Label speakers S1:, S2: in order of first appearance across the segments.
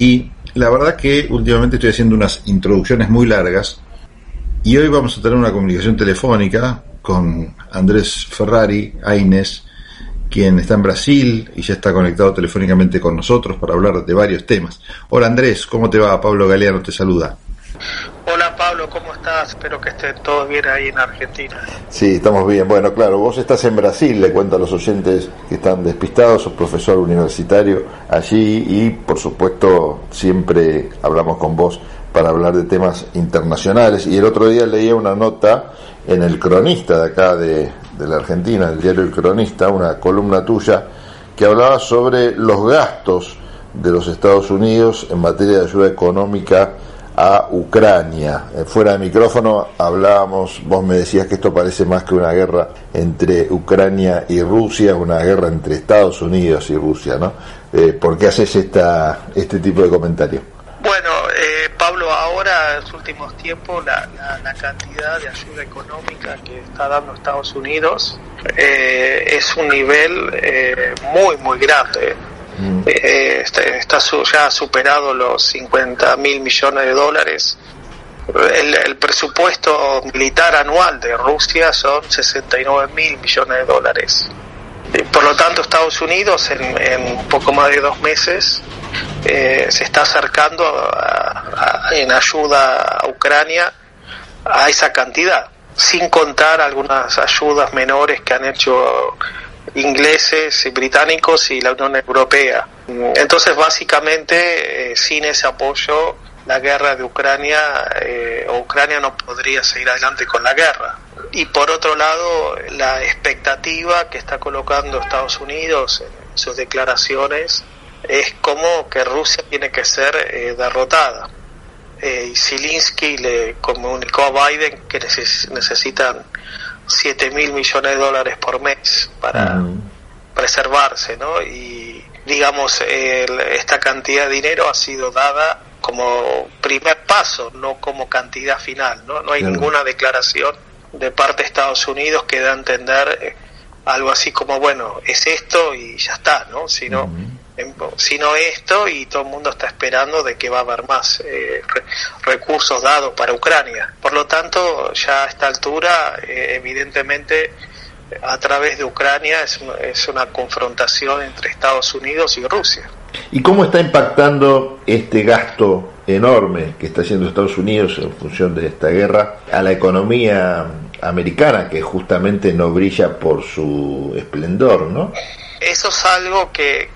S1: Y la verdad que últimamente estoy haciendo unas introducciones muy largas y hoy vamos a tener una comunicación telefónica con Andrés Ferrari, Aines, quien está en Brasil y ya está conectado telefónicamente con nosotros para hablar de varios temas. Hola Andrés, ¿cómo te va? Pablo Galeano te saluda.
S2: Hola Pablo, ¿cómo estás? Espero que estén todos bien ahí en Argentina.
S1: Sí, estamos bien. Bueno, claro, vos estás en Brasil, le cuento a los oyentes que están despistados, sos profesor universitario allí y por supuesto siempre hablamos con vos para hablar de temas internacionales. Y el otro día leía una nota en el cronista de acá de, de la Argentina, el diario El Cronista, una columna tuya que hablaba sobre los gastos de los Estados Unidos en materia de ayuda económica a Ucrania. Eh, fuera de micrófono hablábamos, vos me decías que esto parece más que una guerra entre Ucrania y Rusia, una guerra entre Estados Unidos y Rusia, ¿no? Eh, ¿Por qué haces esta, este tipo de comentario?
S2: Bueno, eh, Pablo, ahora en los últimos tiempos la, la, cantidad de ayuda económica que está dando Estados Unidos es un nivel muy, muy grande eh, está, ya ha superado los 50 mil millones de dólares. El, presupuesto militar anual de Rusia son 69 mil millones de dólares. Por lo tanto, Estados Unidos en, poco más de dos meses eh, se está acercando en ayuda a Ucrania a esa cantidad, sin contar algunas ayudas menores que han hecho ingleses, británicos y la Unión Europea. Entonces, básicamente, eh, sin ese apoyo, la guerra de Ucrania eh, Ucrania no podría seguir adelante con la guerra. Y por otro lado, la expectativa que está colocando Estados Unidos en sus declaraciones es como que Rusia tiene que ser eh, derrotada. y Zelensky le comunicó a Biden que necesitan 7 mil millones de dólares por mes para preservarse, ¿no? Y digamos, esta cantidad de dinero ha sido dada como primer paso, no como cantidad final, ¿no? No hay ninguna declaración de parte de Estados Unidos que da a entender eh, algo así como, bueno, es esto y ya está, ¿no? Sino sino esto y todo el mundo está esperando de que va a haber más eh, recursos dados para Ucrania. Por lo tanto, ya a esta altura, eh, evidentemente, a través de Ucrania es, es una confrontación entre Estados Unidos y Rusia.
S1: ¿Y cómo está impactando este gasto enorme que está haciendo Estados Unidos en función de esta guerra a la economía americana, que justamente no brilla por su esplendor, ¿no?
S2: Eso es algo que,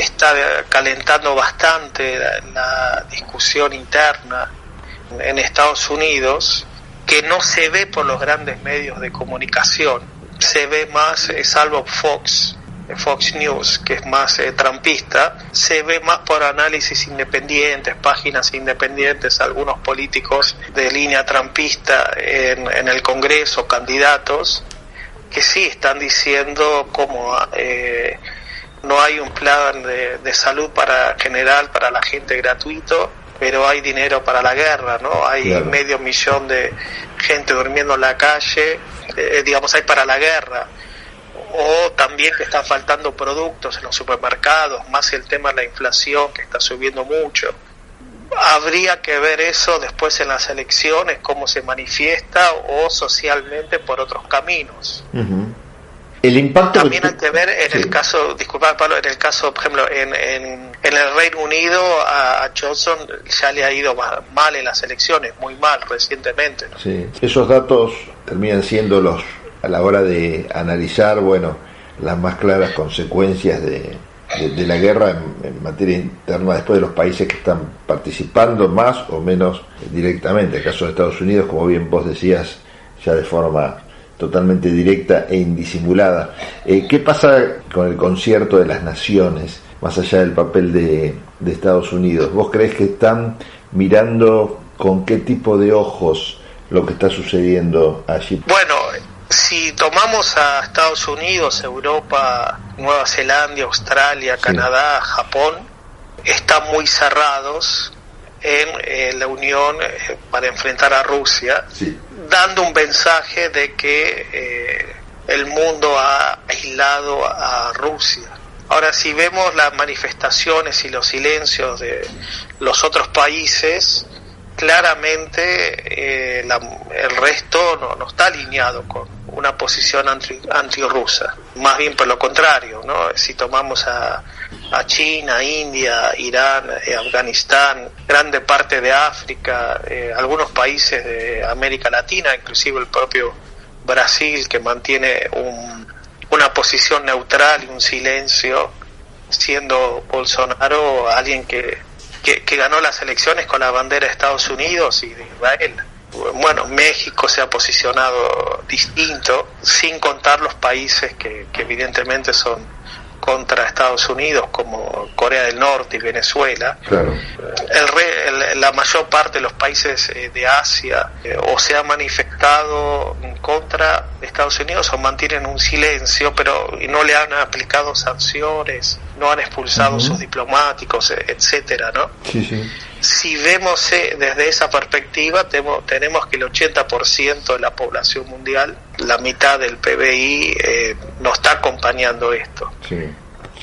S2: está calentando bastante la, discusión interna en Estados Unidos, que no se ve por los grandes medios de comunicación, se ve más, eh, salvo Fox, eh, Fox News, que es más eh, trampista, se ve más por análisis independientes, páginas independientes, algunos políticos de línea trampista en, en el Congreso, candidatos, que sí están diciendo como eh, no hay un plan de, salud para general para la gente gratuito, pero hay dinero para la guerra, ¿no? Hay medio millón de gente durmiendo en la calle, eh, digamos, hay para la guerra. O también que están faltando productos en los supermercados, más el tema de la inflación que está subiendo mucho. Habría que ver eso después en las elecciones, cómo se manifiesta o socialmente por otros caminos.
S1: El impacto
S2: También hay que ver en el caso, disculpa Pablo, en el caso, por ejemplo, en, en, el Reino Unido a, Johnson ya le ha ido mal en las elecciones, muy mal recientemente.
S1: Sí, esos datos terminan siendo los, a la hora de analizar, bueno, las más claras consecuencias de, de, la guerra en, en, materia interna después de los países que están participando más o menos directamente. El caso de Estados Unidos, como bien vos decías, ya de forma totalmente directa e indisimulada. Eh, ¿Qué pasa con el concierto de las naciones, más allá del papel de, de Estados Unidos? ¿Vos crees que están mirando con qué tipo de ojos lo que está sucediendo allí?
S2: Bueno, si tomamos a Estados Unidos, Europa, Nueva Zelanda, Australia, Canadá, Japón, están muy cerrados en eh, la Unión eh, para enfrentar a Rusia, dando un mensaje de que eh, el mundo ha aislado a Rusia. Ahora, si vemos las manifestaciones y los silencios de los otros países, claramente eh, el resto no, no, está alineado con una posición anti, antirrusa. Más bien por lo contrario, ¿no? Si tomamos a, a China, India, Irán, eh, Afganistán, grande parte de África, eh, algunos países de América Latina, inclusive el propio Brasil, que mantiene un, una posición neutral y un silencio, siendo Bolsonaro alguien que que, ganó las elecciones con la bandera de Estados Unidos y de Israel. Bueno, México se ha posicionado distinto, sin contar los países que, que evidentemente son contra Estados Unidos, como Corea del Norte y Venezuela. Claro. El, la mayor parte de los países eh, de Asia eh, o se ha manifestado contra Estados Unidos o mantienen un silencio, pero no le han aplicado sanciones, no han expulsado sus diplomáticos, e, etcétera, ¿no?
S1: Sí, sí.
S2: Si vemos eh, desde esa perspectiva, tenemos, que el 80% de la población mundial, la mitad del PBI, eh, no está acompañando esto.
S1: Sí.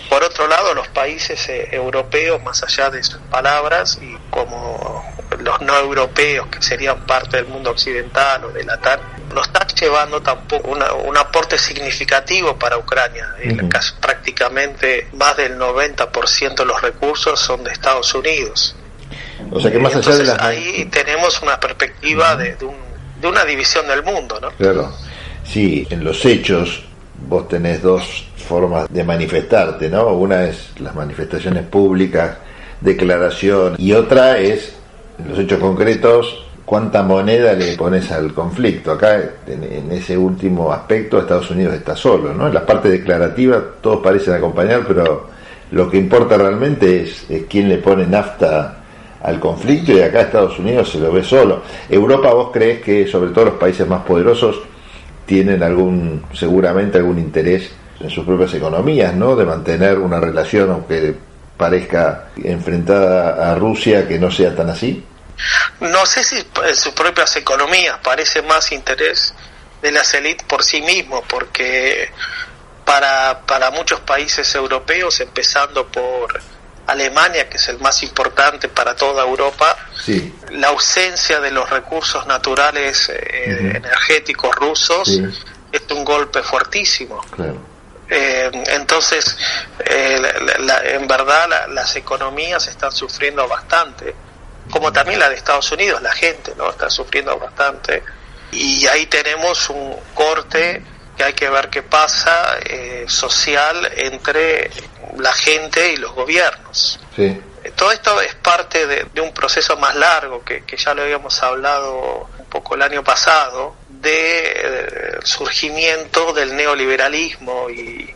S2: Por otro lado, los países eh, europeos, más allá de sus palabras, y como los no europeos, que serían parte del mundo occidental o de la TAN, no están llevando tampoco un aporte significativo para Ucrania. En caso, prácticamente más del 90% de los recursos son de Estados Unidos.
S1: O sea que más allá de las...
S2: Ahí tenemos una perspectiva de, de una división del mundo, ¿no?
S1: Claro. Sí, en los hechos vos tenés dos formas de manifestarte, ¿no? Una es las manifestaciones públicas, declaración, y otra es, en los hechos concretos, cuánta moneda le pones al conflicto. Acá, en, ese último aspecto, Estados Unidos está solo, ¿no? En la parte declarativa todos parecen acompañar, pero lo que importa realmente es, es quién le pone nafta al conflicto y acá Estados Unidos se lo ve solo. Europa, vos crees que sobre todo los países más poderosos tienen algún, seguramente algún interés en sus propias economías, ¿no? De mantener una relación, aunque parezca enfrentada a Rusia, que no sea tan así.
S2: No sé si en sus propias economías parece más interés de las élites por sí mismos, porque para, para muchos países europeos, empezando por Alemania, que es el más importante para toda Europa, la ausencia de los recursos naturales eh, energéticos rusos es un golpe fuertísimo. Eh, entonces, eh, en verdad las economías están sufriendo bastante, como también la de Estados Unidos, la gente no está sufriendo bastante. Y ahí tenemos un corte que hay que ver qué pasa social entre la gente y los gobiernos. Todo esto es parte de, un proceso más largo que, ya lo habíamos hablado un poco el año pasado, de, eh, surgimiento del neoliberalismo y,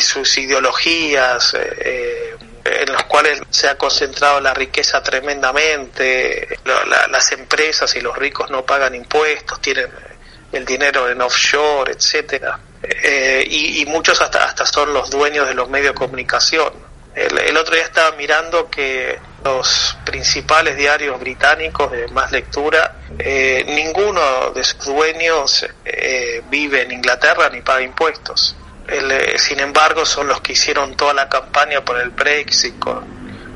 S2: sus ideologías. Eh, en los cuales se ha concentrado la riqueza tremendamente, las empresas y los ricos no pagan impuestos, tienen el dinero en offshore, etcétera. Eh, y, muchos hasta, hasta son los dueños de los medios de comunicación. El, otro día estaba mirando que los principales diarios británicos de más lectura, eh, ninguno de sus dueños eh, vive en Inglaterra ni paga impuestos. sin embargo, son los que hicieron toda la campaña por el Brexit,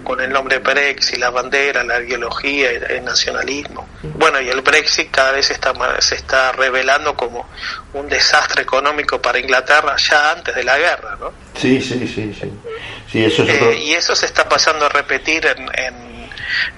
S2: con el nombre Brexit, la bandera, la ideología, el, nacionalismo. Bueno, y el Brexit cada vez está, se está revelando como un desastre económico para Inglaterra ya antes de la guerra, ¿no?
S1: Sí, sí, sí, sí. sí eso
S2: eh, y eso se está pasando a repetir en,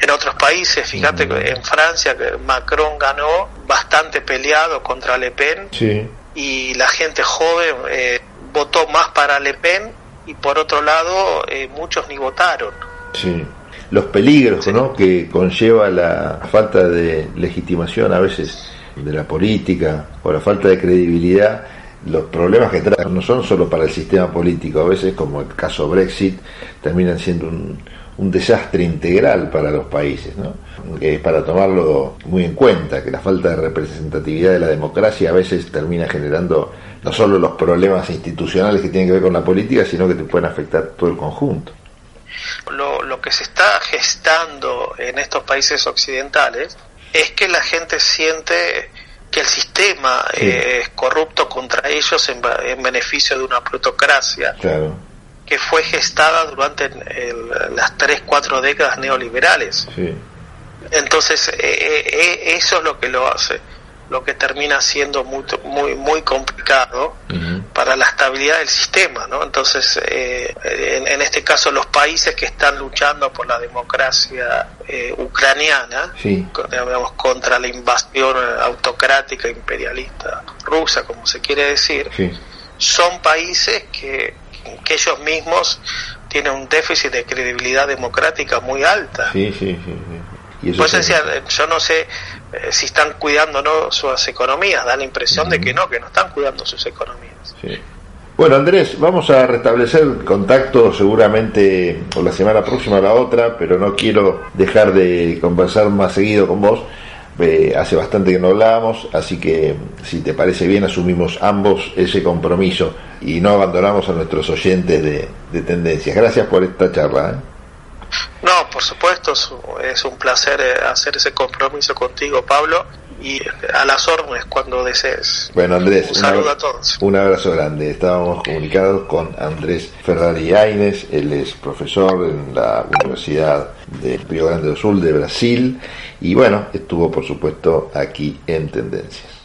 S2: en, otros países. Fíjate que en Francia que Macron ganó bastante peleado contra Le Pen
S1: sí.
S2: y la gente joven eh, votó más para Le Pen y por otro lado eh, muchos ni votaron.
S1: Sí. Los peligros ¿no? que conlleva la falta de legitimación a veces de la política o la falta de credibilidad, los problemas que traen no son solo para el sistema político, a veces como el caso Brexit terminan siendo un, un desastre integral para los países, ¿no? Es para tomarlo muy en cuenta, que la falta de representatividad de la democracia a veces termina generando no solo los problemas institucionales que tienen que ver con la política, sino que te pueden afectar todo el conjunto
S2: lo, lo que se está gestando en estos países occidentales es que la gente siente que el sistema es corrupto contra ellos en, beneficio de una plutocracia. que fue gestada durante las tres, cuatro décadas neoliberales. Entonces, eh, eh, eso es lo que lo hace lo que termina siendo muy muy muy complicado para la estabilidad del sistema no entonces eh, en, este caso los países que están luchando por la democracia eh, ucraniana digamos, contra la invasión autocrática imperialista rusa como se quiere decir son países que, que ellos mismos tienen un déficit de credibilidad democrática muy alta.
S1: Sí, sí, sí.
S2: Pues decía, yo no sé eh, si están cuidando no sus economías, da la impresión de que no, que no están cuidando sus economías.
S1: Bueno, Andrés, vamos a restablecer contacto seguramente o la semana próxima o la otra, pero no quiero dejar de conversar más seguido con vos. Eh, hace bastante que no hablábamos, así que si te parece bien asumimos ambos ese compromiso y no abandonamos a nuestros oyentes de, de tendencias. Gracias por esta charla. ¿eh?
S2: No, por supuesto, es un placer eh, hacer ese compromiso contigo, Pablo, y a las órdenes cuando desees.
S1: Bueno, Andrés,
S2: un saludo a todos.
S1: Un abrazo grande. Estábamos comunicados con Andrés Ferrari Aines, él es profesor en la Universidad de Río Grande do Sul de Brasil, y bueno, estuvo por supuesto aquí en Tendencias.